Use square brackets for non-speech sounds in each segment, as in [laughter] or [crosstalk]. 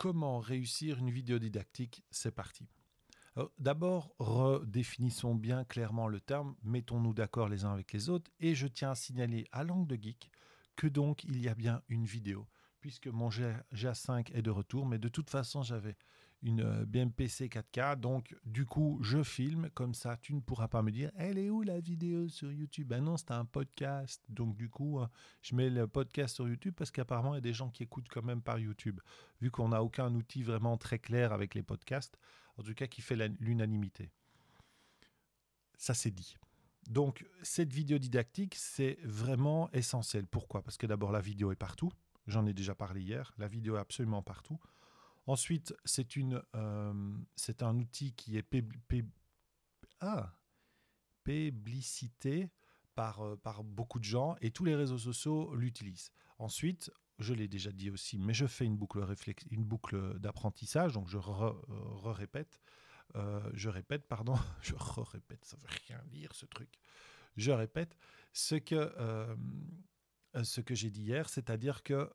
comment réussir une vidéo didactique C'est parti. D'abord, redéfinissons bien clairement le terme, mettons-nous d'accord les uns avec les autres, et je tiens à signaler à langue de geek que donc il y a bien une vidéo, puisque mon GA5 est de retour, mais de toute façon j'avais une euh, BMPC 4K. Donc, du coup, je filme. Comme ça, tu ne pourras pas me dire Elle est où la vidéo sur YouTube? Ben non, c'est un podcast. Donc, du coup, euh, je mets le podcast sur YouTube parce qu'apparemment, il y a des gens qui écoutent quand même par YouTube. Vu qu'on n'a aucun outil vraiment très clair avec les podcasts, en tout cas qui fait l'unanimité. Ça, c'est dit. Donc, cette vidéo didactique, c'est vraiment essentiel. Pourquoi? Parce que d'abord, la vidéo est partout. J'en ai déjà parlé hier. La vidéo est absolument partout. Ensuite, euh, c'est un outil qui est ah, publicité par, euh, par beaucoup de gens et tous les réseaux sociaux l'utilisent. Ensuite, je l'ai déjà dit aussi, mais je fais une boucle, une boucle d'apprentissage, donc je. Euh, je répète, pardon, [laughs] je re-répète, ça veut rien dire ce truc. Je répète ce que, ce que j'ai dit hier, c'est-à-dire que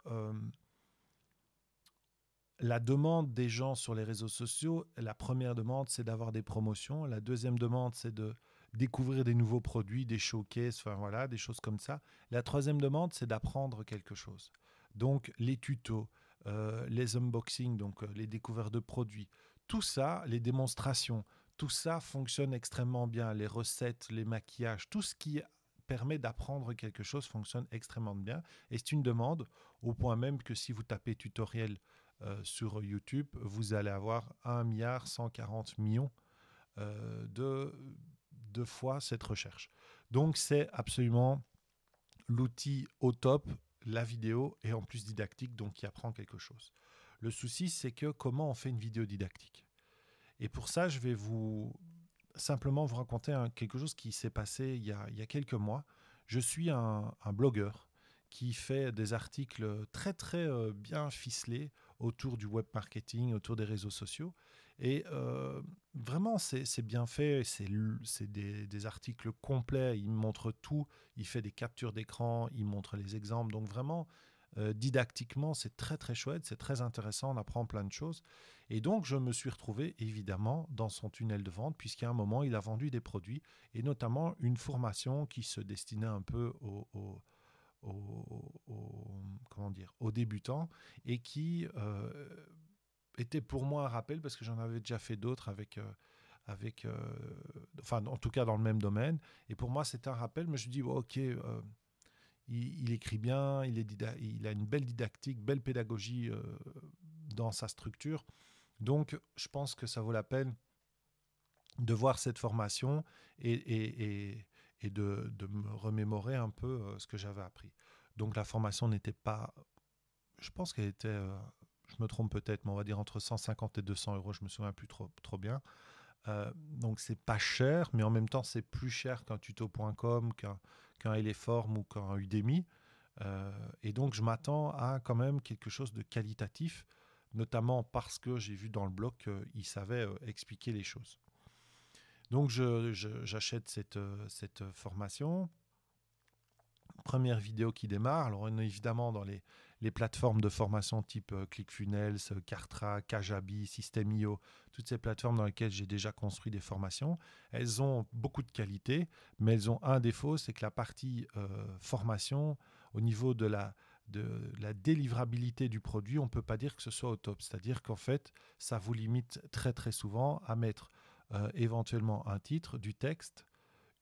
la demande des gens sur les réseaux sociaux, la première demande, c'est d'avoir des promotions. La deuxième demande, c'est de découvrir des nouveaux produits, des showcases, enfin voilà, des choses comme ça. La troisième demande, c'est d'apprendre quelque chose. Donc les tutos, euh, les unboxings, donc euh, les découvertes de produits, tout ça, les démonstrations, tout ça fonctionne extrêmement bien. Les recettes, les maquillages, tout ce qui permet d'apprendre quelque chose fonctionne extrêmement bien. Et c'est une demande au point même que si vous tapez tutoriel euh, sur YouTube, vous allez avoir 1 milliard 140 millions euh, de, de fois cette recherche. Donc c'est absolument l'outil au top, la vidéo est en plus didactique, donc qui apprend quelque chose. Le souci, c'est que comment on fait une vidéo didactique? Et pour ça, je vais vous simplement vous raconter quelque chose qui s'est passé il y, a, il y, a, quelques mois. Je suis un, un blogueur qui fait des articles très très euh, bien ficelés autour du web marketing, autour des réseaux sociaux. Et euh, vraiment, c'est bien fait, c'est des, des, articles complets, il montre tout, il fait des captures d'écran, il montre les exemples. Donc vraiment, euh, didactiquement, c'est très très chouette, c'est très intéressant, on apprend plein de choses. Et donc, je me suis retrouvé évidemment dans son tunnel de vente, puisqu'à un moment, il a vendu des produits, et notamment une formation qui se destinait un peu aux aux, comment dire, aux débutants et qui euh, était pour moi un rappel parce que j'en avais déjà fait d'autres avec, euh, avec euh, enfin en tout cas dans le même domaine. Et pour moi c'était un rappel, mais je dis ok, il, écrit bien, il, est il a une belle didactique, belle pédagogie dans sa structure. Donc je pense que ça vaut la peine de voir cette formation et, et de, me remémorer un peu euh, ce que j'avais appris. Donc la formation n'était pas, je pense qu'elle était, euh, je me trompe peut-être, mais on va dire entre 150 et 200 euros, je me souviens plus trop, trop bien. Euh, donc c'est pas cher, mais en même temps c'est plus cher qu'un tuto.com, qu'un qu'un Eleform ou qu'un Udemy. et donc je m'attends à quand même quelque chose de qualitatif, notamment parce que j'ai vu dans le blog qu'il savait expliquer les choses. Donc j'achète cette, euh, cette formation. Première vidéo qui démarre. Alors on est évidemment dans les, les plateformes de formation type euh, ClickFunnels, Kartra, Kajabi, System.io, toutes ces plateformes dans lesquelles j'ai déjà construit des formations. Elles ont beaucoup de qualité, mais elles ont un défaut, c'est que la partie euh, formation, au niveau de la, de la délivrabilité du produit, on ne peut pas dire que ce soit au top. C'est-à-dire qu'en fait, ça vous limite très très souvent à mettre euh, éventuellement un titre, du texte,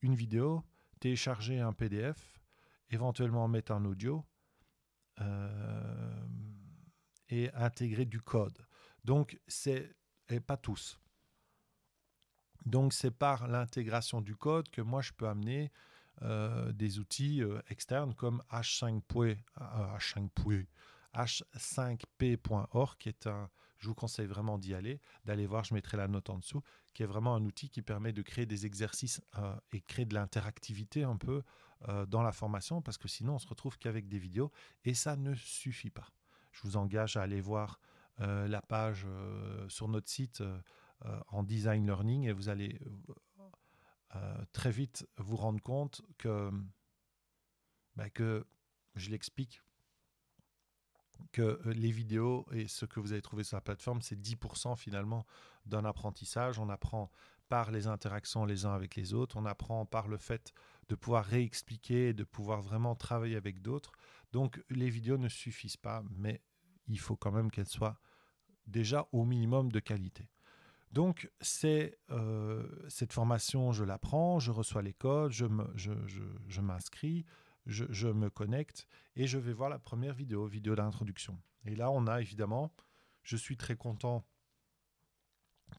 une vidéo, télécharger un PDF, éventuellement mettre un audio euh, et intégrer du code. Donc, c'est et pas tous. Donc, c'est par l'intégration du code que moi, je peux amener euh, des outils externes comme H5 H5 h5p.org, qui est un, je vous conseille vraiment d'y aller, d'aller voir, je mettrai la note en dessous, qui est vraiment un outil qui permet de créer des exercices euh, et créer de l'interactivité un peu euh, dans la formation, parce que sinon on se retrouve qu'avec des vidéos, et ça ne suffit pas. Je vous engage à aller voir euh, la page sur notre site en design learning, et vous allez très vite vous rendre compte que, bah, que je l'explique que les vidéos et ce que vous avez trouvé sur la plateforme, c'est 10% finalement d'un apprentissage. On apprend par les interactions les uns avec les autres, on apprend par le fait de pouvoir réexpliquer, de pouvoir vraiment travailler avec d'autres. Donc les vidéos ne suffisent pas, mais il faut quand même qu'elles soient déjà au minimum de qualité. Donc c'est euh, cette formation, je la prends, je reçois les codes, je m'inscris, je, je, me connecte et je vais voir la première vidéo, vidéo d'introduction. Et là, on a évidemment, je suis très content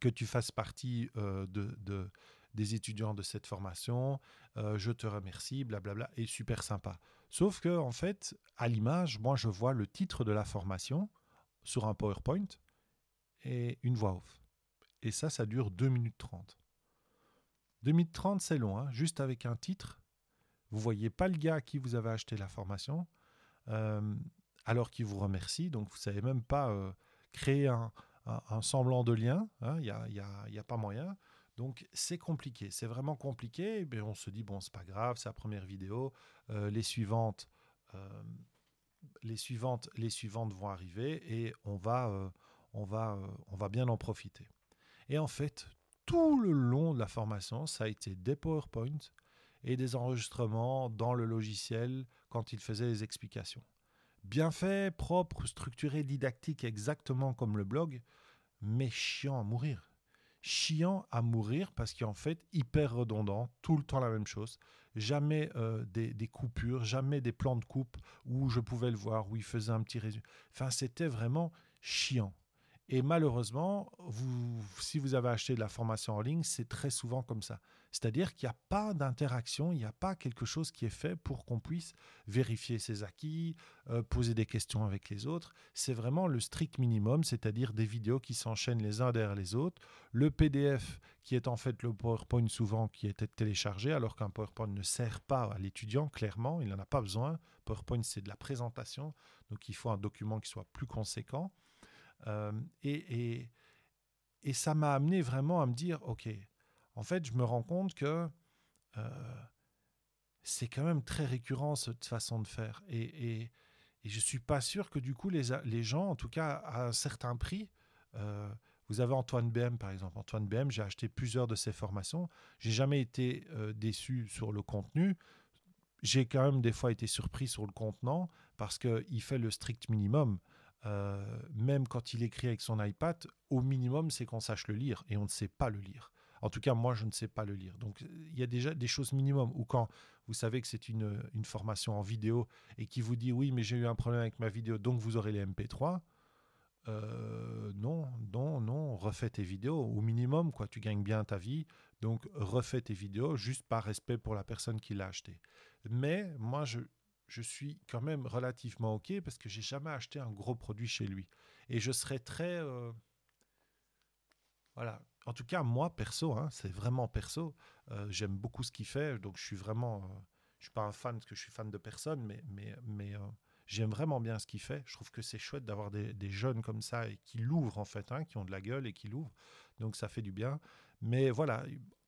que tu fasses partie de, des étudiants de cette formation. Je te remercie, blablabla, et super sympa. Sauf que, en fait, à l'image, moi, je vois le titre de la formation sur un PowerPoint et une voix off. Et ça, ça dure 2 minutes 30. 2 minutes 30, c'est long, hein, juste avec un titre. Vous voyez pas le gars à qui vous avez acheté la formation, alors qu'il vous remercie. Donc, vous savez même pas créer un, semblant de lien. Il hein, n'y a, y a, y a, pas moyen. Donc c'est compliqué, c'est vraiment compliqué. Mais on se dit bon c'est pas grave, c'est la première vidéo. Euh, les suivantes, euh, les suivantes, les suivantes vont arriver et on va, euh, on va, on va bien en profiter. Et en fait, tout le long de la formation, ça a été des PowerPoint et des enregistrements dans le logiciel quand il faisait les explications bien fait, propre, structuré, didactique, exactement comme le blog, mais chiant à mourir. Chiant à mourir parce qu'en fait, hyper redondant, tout le temps la même chose. Jamais euh, des, coupures, jamais des plans de coupe où je pouvais le voir, où il faisait un petit résumé. Enfin, c'était vraiment chiant. Et malheureusement, si vous avez acheté de la formation en ligne, c'est très souvent comme ça. C'est-à-dire qu'il n'y a pas d'interaction, il n'y a pas quelque chose qui est fait pour qu'on puisse vérifier ses acquis, euh, poser des questions avec les autres. C'est vraiment le strict minimum, c'est-à-dire des vidéos qui s'enchaînent les uns derrière les autres, le PDF qui est en fait le PowerPoint souvent qui était téléchargé, alors qu'un PowerPoint ne sert pas à l'étudiant, clairement, il n'en a pas besoin. PowerPoint, c'est de la présentation, donc il faut un document qui soit plus conséquent. Euh, et, et, et ça m'a amené vraiment à me dire, OK, en fait, je me rends compte que euh, c'est quand même très récurrent cette façon de faire. Et, je ne suis pas sûr que du coup, les, les, gens, en tout cas à un certain prix, euh, vous avez Antoine BM par exemple. Antoine BM, j'ai acheté plusieurs de ses formations. J'ai jamais été euh, déçu sur le contenu. J'ai quand même des fois été surpris sur le contenant parce qu'il fait le strict minimum. même quand il écrit avec son iPad, au minimum, c'est qu'on sache le lire et on ne sait pas le lire. En tout cas, moi, je ne sais pas le lire. Donc, il y a déjà des choses minimum. Ou quand vous savez que c'est une, formation en vidéo et qui vous dit oui, mais j'ai eu un problème avec ma vidéo, donc vous aurez les MP3. Euh, non, non, non, refais tes vidéos au minimum, quoi. Tu gagnes bien ta vie, donc refais tes vidéos juste par respect pour la personne qui l'a acheté. Mais moi, je, suis quand même relativement ok parce que j'ai jamais acheté un gros produit chez lui et je serais très euh, voilà en tout cas, moi, perso, hein, c'est vraiment perso. Euh, j'aime beaucoup ce qu'il fait, donc je suis vraiment. Euh, je suis pas un fan parce que je suis fan de personne, mais, euh, j'aime vraiment bien ce qu'il fait. Je trouve que c'est chouette d'avoir des, jeunes comme ça et qui l'ouvrent en fait, hein, qui ont de la gueule et qui l'ouvrent. Donc ça fait du bien. Mais voilà,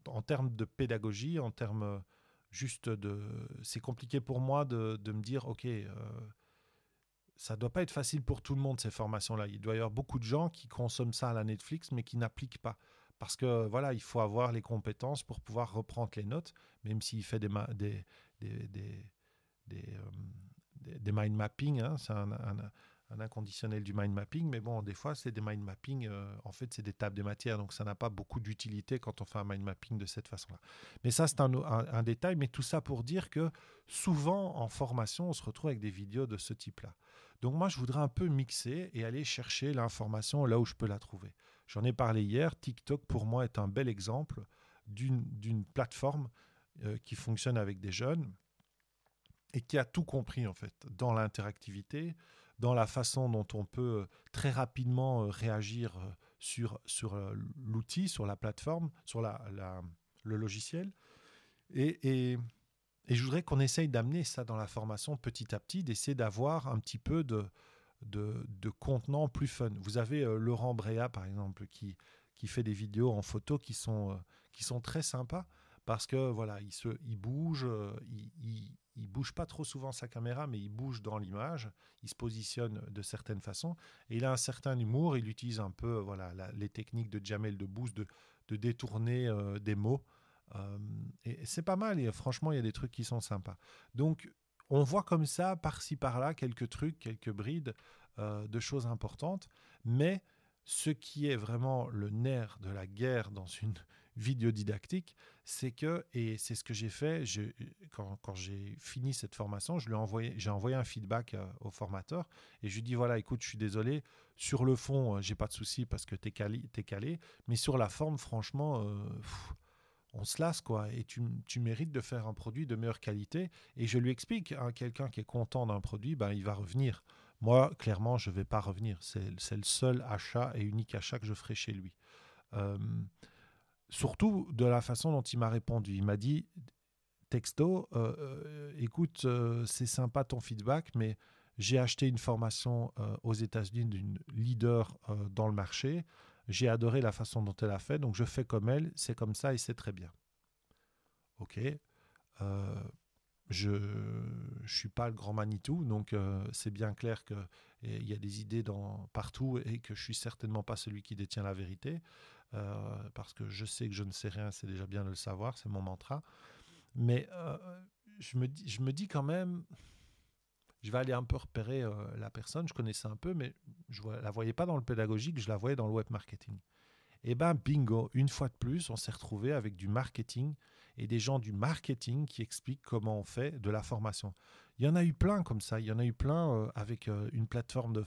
en termes de pédagogie, en termes juste de. C'est compliqué pour moi de, de me dire, OK ça doit pas être facile pour tout le monde, ces formations-là. Il doit y avoir beaucoup de gens qui consomment ça à la Netflix, mais qui n'appliquent pas. Parce que voilà, il faut avoir les compétences pour pouvoir reprendre les notes, même s'il fait des, des, des, des, euh, mind mapping, hein, c'est un, inconditionnel du mind mapping, mais bon, des fois, c'est des mind mapping, euh, en fait, c'est des tables de matière, donc ça n'a pas beaucoup d'utilité quand on fait un mind mapping de cette façon-là. Mais ça, c'est un, détail, mais tout ça pour dire que souvent, en formation, on se retrouve avec des vidéos de ce type-là. Donc moi, je voudrais un peu mixer et aller chercher l'information là où je peux la trouver. J'en ai parlé hier, TikTok pour moi est un bel exemple d'une plateforme euh, qui fonctionne avec des jeunes et qui a tout compris en fait dans l'interactivité, dans la façon dont on peut euh, très rapidement euh, réagir sur, sur l'outil, sur la plateforme, sur la, le logiciel. Et, et, et je voudrais qu'on essaye d'amener ça dans la formation petit à petit, d'essayer d'avoir un petit peu de, de, de contenant plus fun. Vous avez euh, Laurent Bréa, par exemple, qui, qui fait des vidéos en photo qui sont, euh, qui sont très sympas parce que voilà, il, se, il bouge, euh, il, il bouge pas trop souvent sa caméra, mais il bouge dans l'image, il se positionne de certaines façons, et il a un certain humour, il utilise un peu voilà, les techniques de Jamel de Boost, de, de détourner des mots. Et c'est pas mal, et franchement, il y a des trucs qui sont sympas. Donc, on voit comme ça, par-ci, par-là, quelques trucs, quelques brides euh, de choses importantes, mais ce qui est vraiment le nerf de la guerre dans une [laughs] vidéo didactique, c'est que, et c'est ce que j'ai fait, quand, j'ai fini cette formation, je lui ai envoyé, j'ai envoyé un feedback euh, au formateur et je lui ai dit voilà, écoute, je suis désolé, sur le fond, euh, j'ai pas de souci parce que tu es calé, calé, mais sur la forme, franchement, on se lasse, quoi. Et tu, tu, mérites de faire un produit de meilleure qualité. Et je lui explique, hein, quelqu'un qui est content d'un produit, ben, il va revenir. Moi, clairement, je ne vais pas revenir. C'est le seul achat et unique achat que je ferai chez lui. Euh, surtout de la façon dont il m'a répondu. Il m'a dit, texto, euh, euh, écoute, c'est sympa ton feedback, mais j'ai acheté une formation aux États-Unis d'une leader dans le marché. J'ai adoré la façon dont elle a fait, donc je fais comme elle, c'est comme ça et c'est très bien. Ok. Euh, je ne suis pas le grand Manitou, donc euh, c'est bien clair qu'il y a des idées partout et que je suis certainement pas celui qui détient la vérité, euh, parce que je sais que je ne sais rien, c'est déjà bien de le savoir, c'est mon mantra. Mais je me dis quand même, je vais aller un peu repérer euh, la personne. Je connaissais un peu, mais je ne la voyais pas dans le pédagogique, je la voyais dans le web marketing. Et eh ben bingo, une fois de plus, on s'est retrouvé avec du marketing et des gens du marketing qui expliquent comment on fait de la formation. Il y en a eu plein comme ça. Il y en a eu plein euh, avec euh, une plateforme